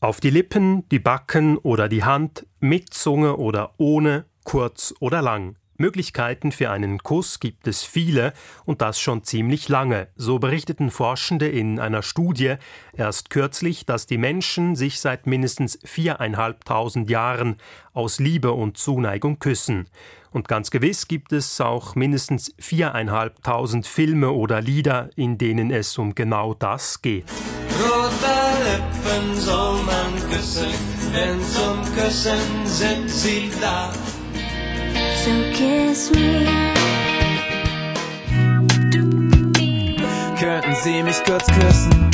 Auf die Lippen, die Backen oder die Hand, mit Zunge oder ohne, kurz oder lang. Möglichkeiten für einen Kuss gibt es viele und das schon ziemlich lange. So berichteten Forschende in einer Studie erst kürzlich, dass die Menschen sich seit mindestens viereinhalbtausend Jahren aus Liebe und Zuneigung küssen. Und ganz gewiss gibt es auch mindestens viereinhalbtausend Filme oder Lieder, in denen es um genau das geht. Rote Lippen man küssen, denn zum Küssen sind sie da. So kiss me. Könnten Sie mich kurz küssen?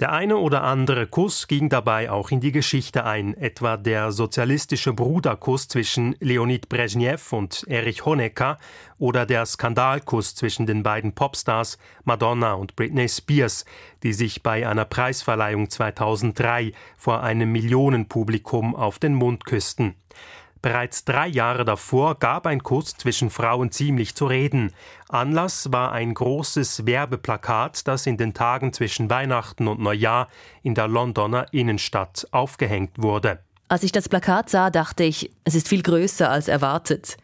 Der eine oder andere Kuss ging dabei auch in die Geschichte ein, etwa der sozialistische Bruderkuss zwischen Leonid Brezhnev und Erich Honecker oder der Skandalkuss zwischen den beiden Popstars Madonna und Britney Spears, die sich bei einer Preisverleihung 2003 vor einem Millionenpublikum auf den Mund küssten. Bereits drei Jahre davor gab ein Kuss zwischen Frauen ziemlich zu reden. Anlass war ein großes Werbeplakat, das in den Tagen zwischen Weihnachten und Neujahr in der Londoner Innenstadt aufgehängt wurde. Als ich das Plakat sah, dachte ich, es ist viel größer als erwartet.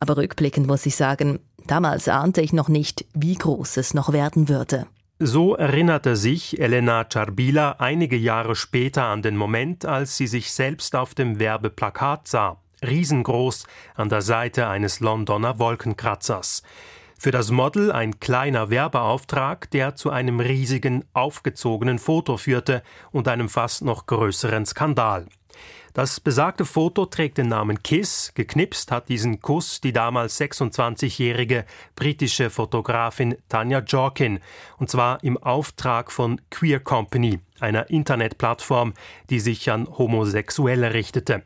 Aber rückblickend muss ich sagen, damals ahnte ich noch nicht, wie groß es noch werden würde. So erinnerte sich Elena Charbila einige Jahre später an den Moment, als sie sich selbst auf dem Werbeplakat sah riesengroß an der Seite eines Londoner Wolkenkratzers. Für das Model ein kleiner Werbeauftrag, der zu einem riesigen, aufgezogenen Foto führte und einem fast noch größeren Skandal. Das besagte Foto trägt den Namen Kiss. Geknipst hat diesen Kuss die damals 26-jährige britische Fotografin Tanya Jorkin, und zwar im Auftrag von Queer Company, einer Internetplattform, die sich an Homosexuelle richtete.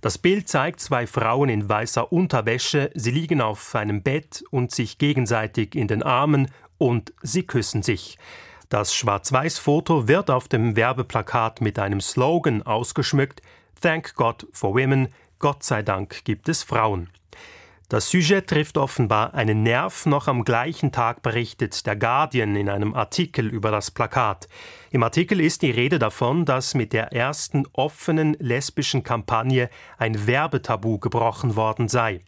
Das Bild zeigt zwei Frauen in weißer Unterwäsche, sie liegen auf einem Bett und sich gegenseitig in den Armen und sie küssen sich. Das Schwarz-Weiß-Foto wird auf dem Werbeplakat mit einem Slogan ausgeschmückt Thank God for Women, Gott sei Dank gibt es Frauen. Das Sujet trifft offenbar einen Nerv. Noch am gleichen Tag berichtet der Guardian in einem Artikel über das Plakat. Im Artikel ist die Rede davon, dass mit der ersten offenen lesbischen Kampagne ein Werbetabu gebrochen worden sei.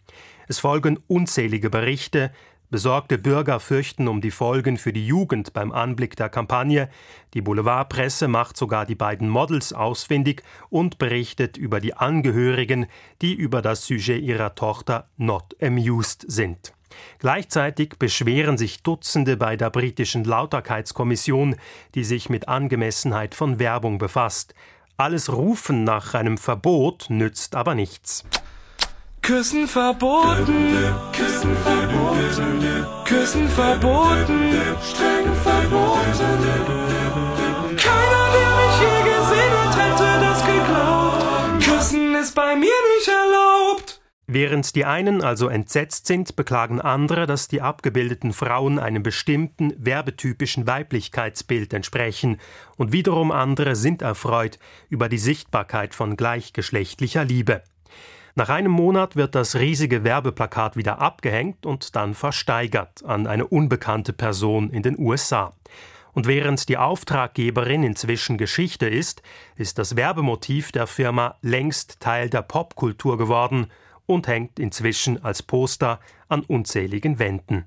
Es folgen unzählige Berichte, Besorgte Bürger fürchten um die Folgen für die Jugend beim Anblick der Kampagne. Die Boulevardpresse macht sogar die beiden Models ausfindig und berichtet über die Angehörigen, die über das Sujet ihrer Tochter not amused sind. Gleichzeitig beschweren sich Dutzende bei der britischen Lauterkeitskommission, die sich mit Angemessenheit von Werbung befasst. Alles Rufen nach einem Verbot nützt aber nichts. Küssen verboten, Küssen verboten, Küssen verboten, streng verboten. Keiner, der mich je gesehen hat, hätte das geglaubt. Küssen ist bei mir nicht erlaubt. Während die einen also entsetzt sind, beklagen andere, dass die abgebildeten Frauen einem bestimmten werbetypischen Weiblichkeitsbild entsprechen, und wiederum andere sind erfreut über die Sichtbarkeit von gleichgeschlechtlicher Liebe. Nach einem Monat wird das riesige Werbeplakat wieder abgehängt und dann versteigert an eine unbekannte Person in den USA. Und während die Auftraggeberin inzwischen Geschichte ist, ist das Werbemotiv der Firma längst Teil der Popkultur geworden und hängt inzwischen als Poster an unzähligen Wänden.